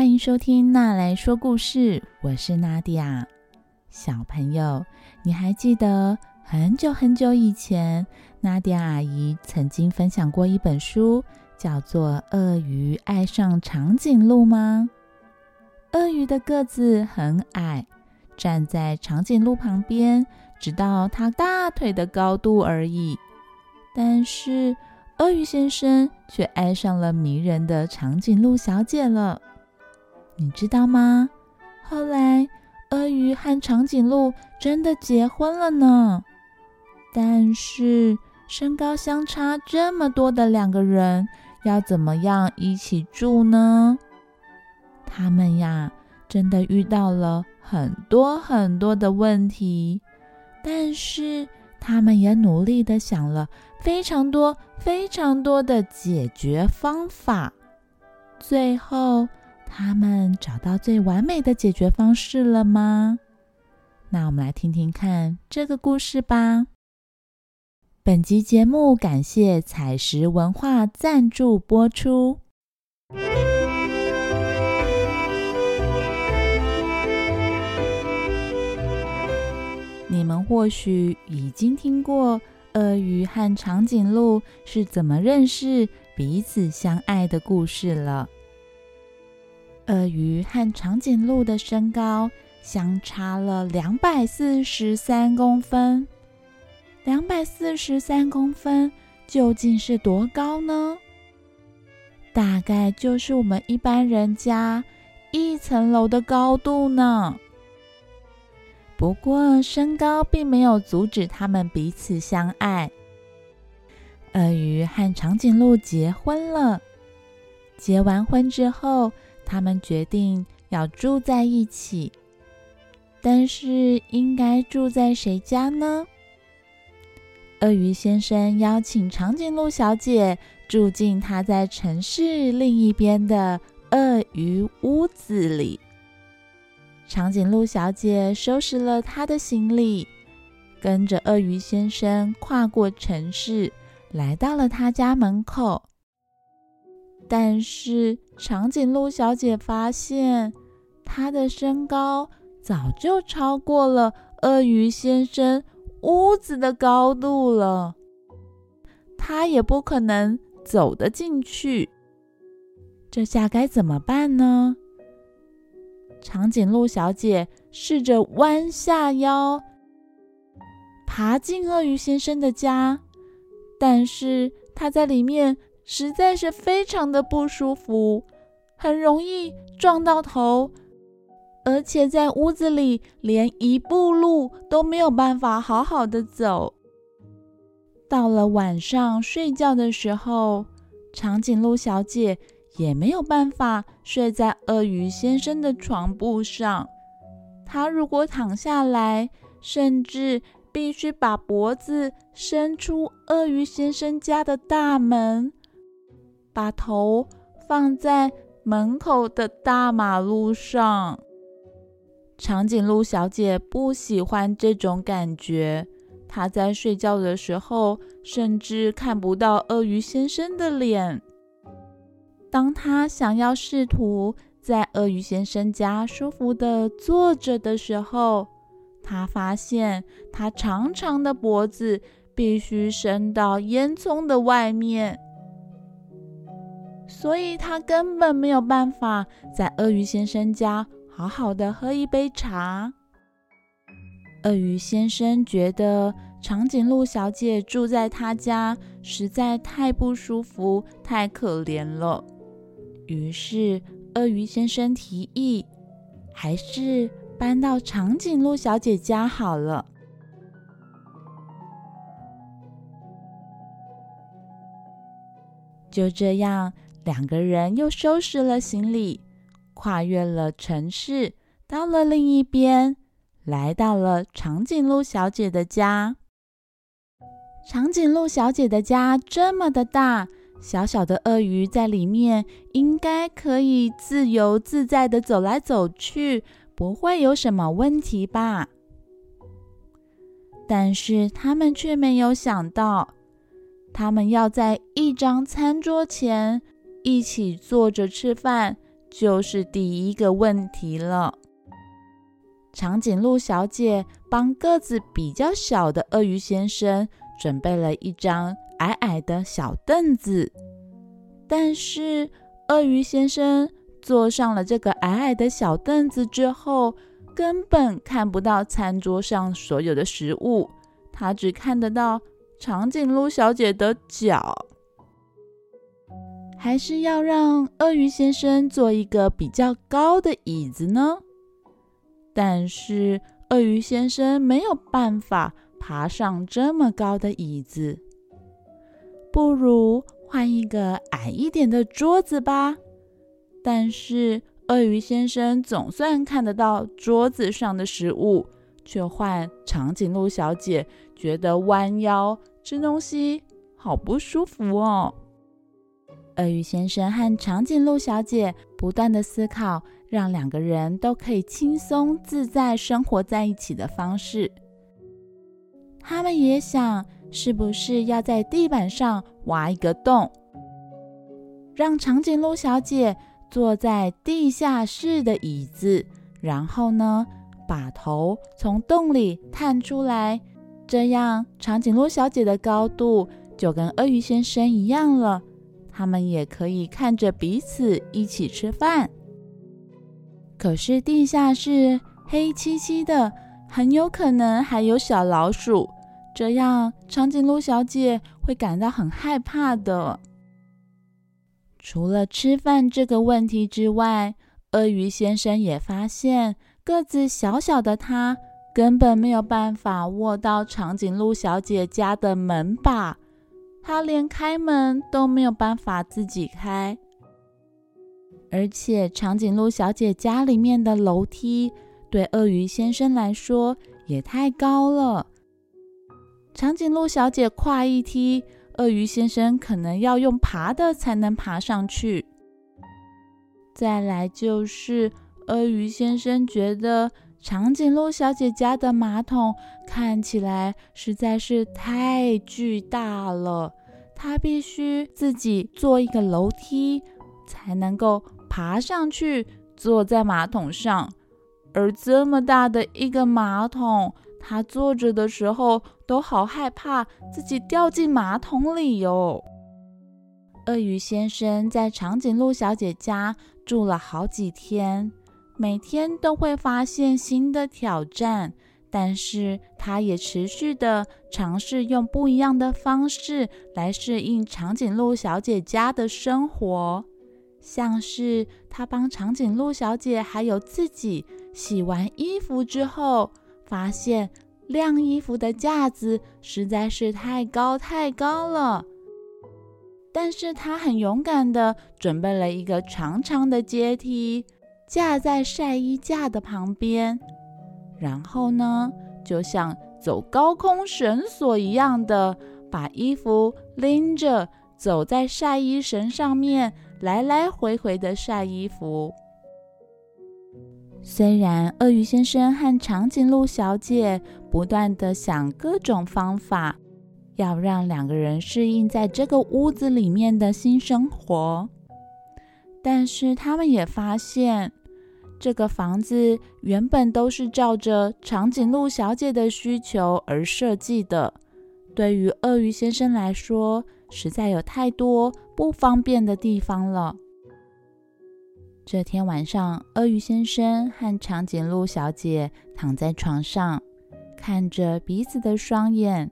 欢迎收听娜来说故事，我是娜迪亚。小朋友，你还记得很久很久以前，娜迪亚阿姨曾经分享过一本书，叫做《鳄鱼爱上长颈鹿》吗？鳄鱼的个子很矮，站在长颈鹿旁边，只到它大腿的高度而已。但是，鳄鱼先生却爱上了迷人的长颈鹿小姐了。你知道吗？后来，鳄鱼和长颈鹿真的结婚了呢。但是，身高相差这么多的两个人，要怎么样一起住呢？他们呀，真的遇到了很多很多的问题，但是他们也努力的想了非常多、非常多的解决方法，最后。他们找到最完美的解决方式了吗？那我们来听听看这个故事吧。本集节目感谢彩石文化赞助播出。你们或许已经听过鳄鱼和长颈鹿是怎么认识、彼此相爱的故事了。鳄鱼和长颈鹿的身高相差了两百四十三公分。两百四十三公分究竟是多高呢？大概就是我们一般人家一层楼的高度呢。不过，身高并没有阻止他们彼此相爱。鳄鱼和长颈鹿结婚了。结完婚之后。他们决定要住在一起，但是应该住在谁家呢？鳄鱼先生邀请长颈鹿小姐住进他在城市另一边的鳄鱼屋子里。长颈鹿小姐收拾了她的行李，跟着鳄鱼先生跨过城市，来到了他家门口。但是长颈鹿小姐发现，她的身高早就超过了鳄鱼先生屋子的高度了，她也不可能走得进去。这下该怎么办呢？长颈鹿小姐试着弯下腰，爬进鳄鱼先生的家，但是她在里面。实在是非常的不舒服，很容易撞到头，而且在屋子里连一步路都没有办法好好的走。到了晚上睡觉的时候，长颈鹿小姐也没有办法睡在鳄鱼先生的床铺上。她如果躺下来，甚至必须把脖子伸出鳄鱼先生家的大门。把头放在门口的大马路上，长颈鹿小姐不喜欢这种感觉。她在睡觉的时候，甚至看不到鳄鱼先生的脸。当她想要试图在鳄鱼先生家舒服的坐着的时候，她发现她长长的脖子必须伸到烟囱的外面。所以他根本没有办法在鳄鱼先生家好好的喝一杯茶。鳄鱼先生觉得长颈鹿小姐住在他家实在太不舒服、太可怜了，于是鳄鱼先生提议，还是搬到长颈鹿小姐家好了。就这样。两个人又收拾了行李，跨越了城市，到了另一边，来到了长颈鹿小姐的家。长颈鹿小姐的家这么的大，小小的鳄鱼在里面应该可以自由自在的走来走去，不会有什么问题吧？但是他们却没有想到，他们要在一张餐桌前。一起坐着吃饭，就是第一个问题了。长颈鹿小姐帮个子比较小的鳄鱼先生准备了一张矮矮的小凳子，但是鳄鱼先生坐上了这个矮矮的小凳子之后，根本看不到餐桌上所有的食物，他只看得到长颈鹿小姐的脚。还是要让鳄鱼先生坐一个比较高的椅子呢？但是鳄鱼先生没有办法爬上这么高的椅子，不如换一个矮一点的桌子吧。但是鳄鱼先生总算看得到桌子上的食物，却换长颈鹿小姐觉得弯腰吃东西好不舒服哦。鳄鱼先生和长颈鹿小姐不断的思考。让两个人都可以轻松自在生活在一起的方式。他们也想，是不是要在地板上挖一个洞，让长颈鹿小姐坐在地下室的椅子，然后呢，把头从洞里探出来，这样长颈鹿小姐的高度就跟鳄鱼先生一样了。他们也可以看着彼此一起吃饭。可是地下室黑漆漆的，很有可能还有小老鼠，这样长颈鹿小姐会感到很害怕的。除了吃饭这个问题之外，鳄鱼先生也发现，个子小小的他根本没有办法握到长颈鹿小姐家的门把，他连开门都没有办法自己开。而且，长颈鹿小姐家里面的楼梯对鳄鱼先生来说也太高了。长颈鹿小姐跨一梯，鳄鱼先生可能要用爬的才能爬上去。再来就是，鳄鱼先生觉得长颈鹿小姐家的马桶看起来实在是太巨大了，他必须自己做一个楼梯才能够。爬上去，坐在马桶上，而这么大的一个马桶，他坐着的时候都好害怕自己掉进马桶里哟。鳄鱼先生在长颈鹿小姐家住了好几天，每天都会发现新的挑战，但是他也持续的尝试用不一样的方式来适应长颈鹿小姐家的生活。像是他帮长颈鹿小姐还有自己洗完衣服之后，发现晾衣服的架子实在是太高太高了。但是他很勇敢的准备了一个长长的阶梯，架在晒衣架的旁边，然后呢，就像走高空绳索一样的把衣服拎着走在晒衣绳上面。来来回回的晒衣服。虽然鳄鱼先生和长颈鹿小姐不断的想各种方法，要让两个人适应在这个屋子里面的新生活，但是他们也发现，这个房子原本都是照着长颈鹿小姐的需求而设计的。对于鳄鱼先生来说，实在有太多不方便的地方了。这天晚上，鳄鱼先生和长颈鹿小姐躺在床上，看着彼此的双眼。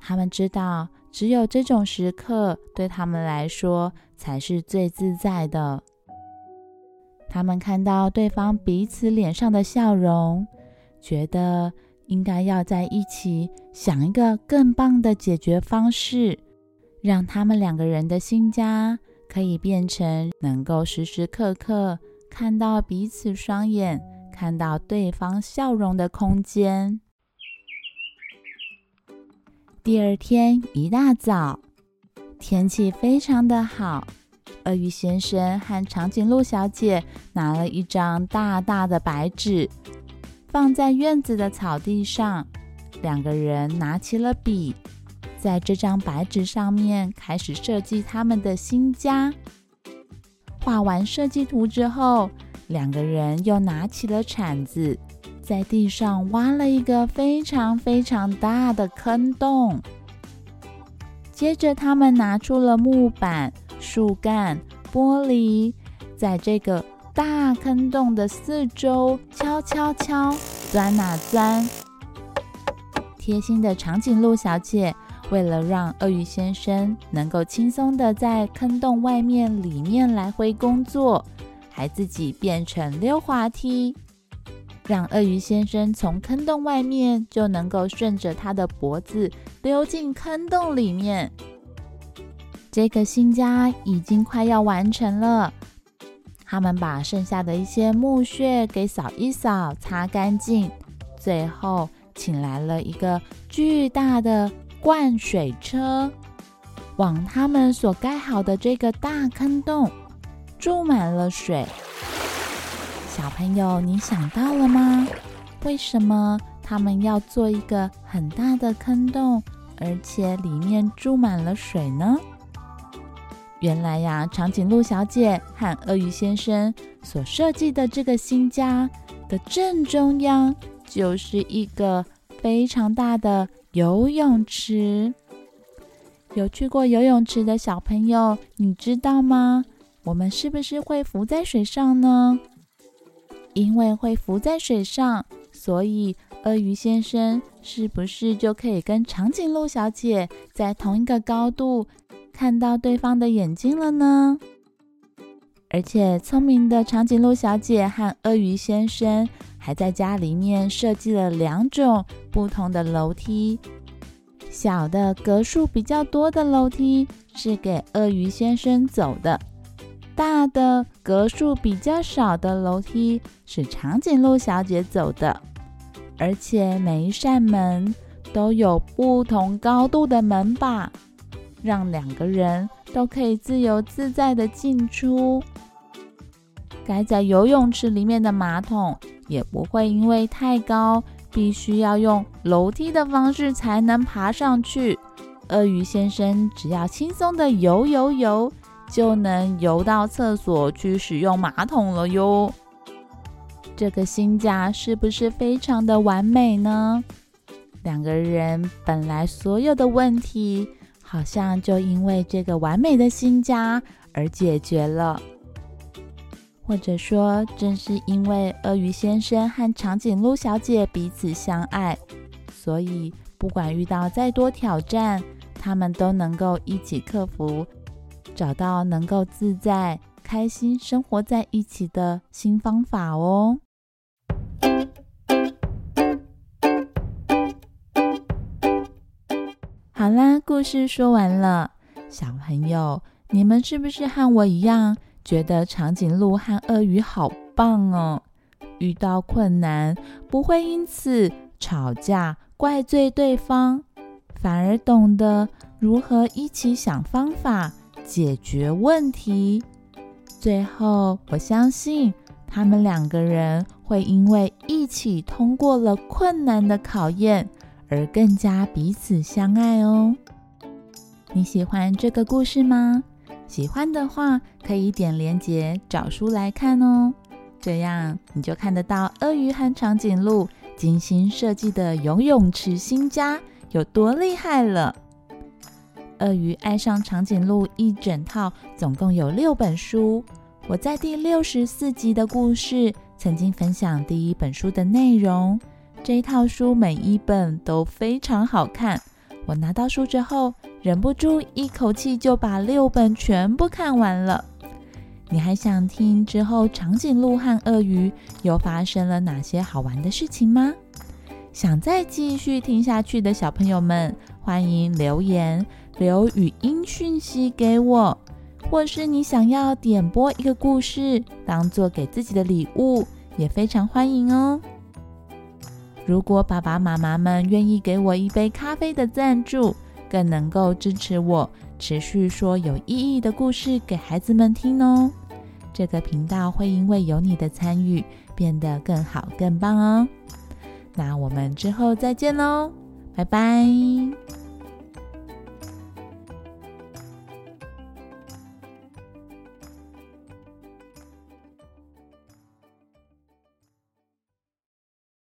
他们知道，只有这种时刻对他们来说才是最自在的。他们看到对方彼此脸上的笑容，觉得应该要在一起想一个更棒的解决方式。让他们两个人的新家可以变成能够时时刻刻看到彼此双眼、看到对方笑容的空间。第二天一大早，天气非常的好。鳄鱼先生和长颈鹿小姐拿了一张大大的白纸，放在院子的草地上。两个人拿起了笔。在这张白纸上面开始设计他们的新家，画完设计图之后，两个人又拿起了铲子，在地上挖了一个非常非常大的坑洞。接着，他们拿出了木板、树干、玻璃，在这个大坑洞的四周敲敲敲，钻哪钻。贴心的长颈鹿小姐。为了让鳄鱼先生能够轻松的在坑洞外面、里面来回工作，还自己变成溜滑梯，让鳄鱼先生从坑洞外面就能够顺着他的脖子溜进坑洞里面。这个新家已经快要完成了，他们把剩下的一些木屑给扫一扫、擦干净，最后请来了一个巨大的。灌水车往他们所盖好的这个大坑洞注满了水。小朋友，你想到了吗？为什么他们要做一个很大的坑洞，而且里面注满了水呢？原来呀，长颈鹿小姐和鳄鱼先生所设计的这个新家的正中央，就是一个非常大的。游泳池，有去过游泳池的小朋友，你知道吗？我们是不是会浮在水上呢？因为会浮在水上，所以鳄鱼先生是不是就可以跟长颈鹿小姐在同一个高度看到对方的眼睛了呢？而且聪明的长颈鹿小姐和鳄鱼先生。还在家里面设计了两种不同的楼梯，小的格数比较多的楼梯是给鳄鱼先生走的，大的格数比较少的楼梯是长颈鹿小姐走的。而且每一扇门都有不同高度的门把，让两个人都可以自由自在的进出。盖在游泳池里面的马桶。也不会因为太高，必须要用楼梯的方式才能爬上去。鳄鱼先生只要轻松的游游游，就能游到厕所去使用马桶了哟。这个新家是不是非常的完美呢？两个人本来所有的问题，好像就因为这个完美的新家而解决了。或者说，正是因为鳄鱼先生和长颈鹿小姐彼此相爱，所以不管遇到再多挑战，他们都能够一起克服，找到能够自在、开心生活在一起的新方法哦。好啦，故事说完了，小朋友，你们是不是和我一样？觉得长颈鹿和鳄鱼好棒哦！遇到困难不会因此吵架怪罪对方，反而懂得如何一起想方法解决问题。最后，我相信他们两个人会因为一起通过了困难的考验而更加彼此相爱哦。你喜欢这个故事吗？喜欢的话，可以点连结找书来看哦。这样你就看得到鳄鱼和长颈鹿精心设计的游泳池新家有多厉害了。鳄鱼爱上长颈鹿一整套，总共有六本书。我在第六十四集的故事曾经分享第一本书的内容。这一套书每一本都非常好看。我拿到书之后。忍不住一口气就把六本全部看完了。你还想听之后长颈鹿和鳄鱼又发生了哪些好玩的事情吗？想再继续听下去的小朋友们，欢迎留言留语音讯息给我，或是你想要点播一个故事当做给自己的礼物，也非常欢迎哦。如果爸爸妈妈们愿意给我一杯咖啡的赞助。更能够支持我持续说有意义的故事给孩子们听哦。这个频道会因为有你的参与变得更好、更棒哦。那我们之后再见喽，拜拜。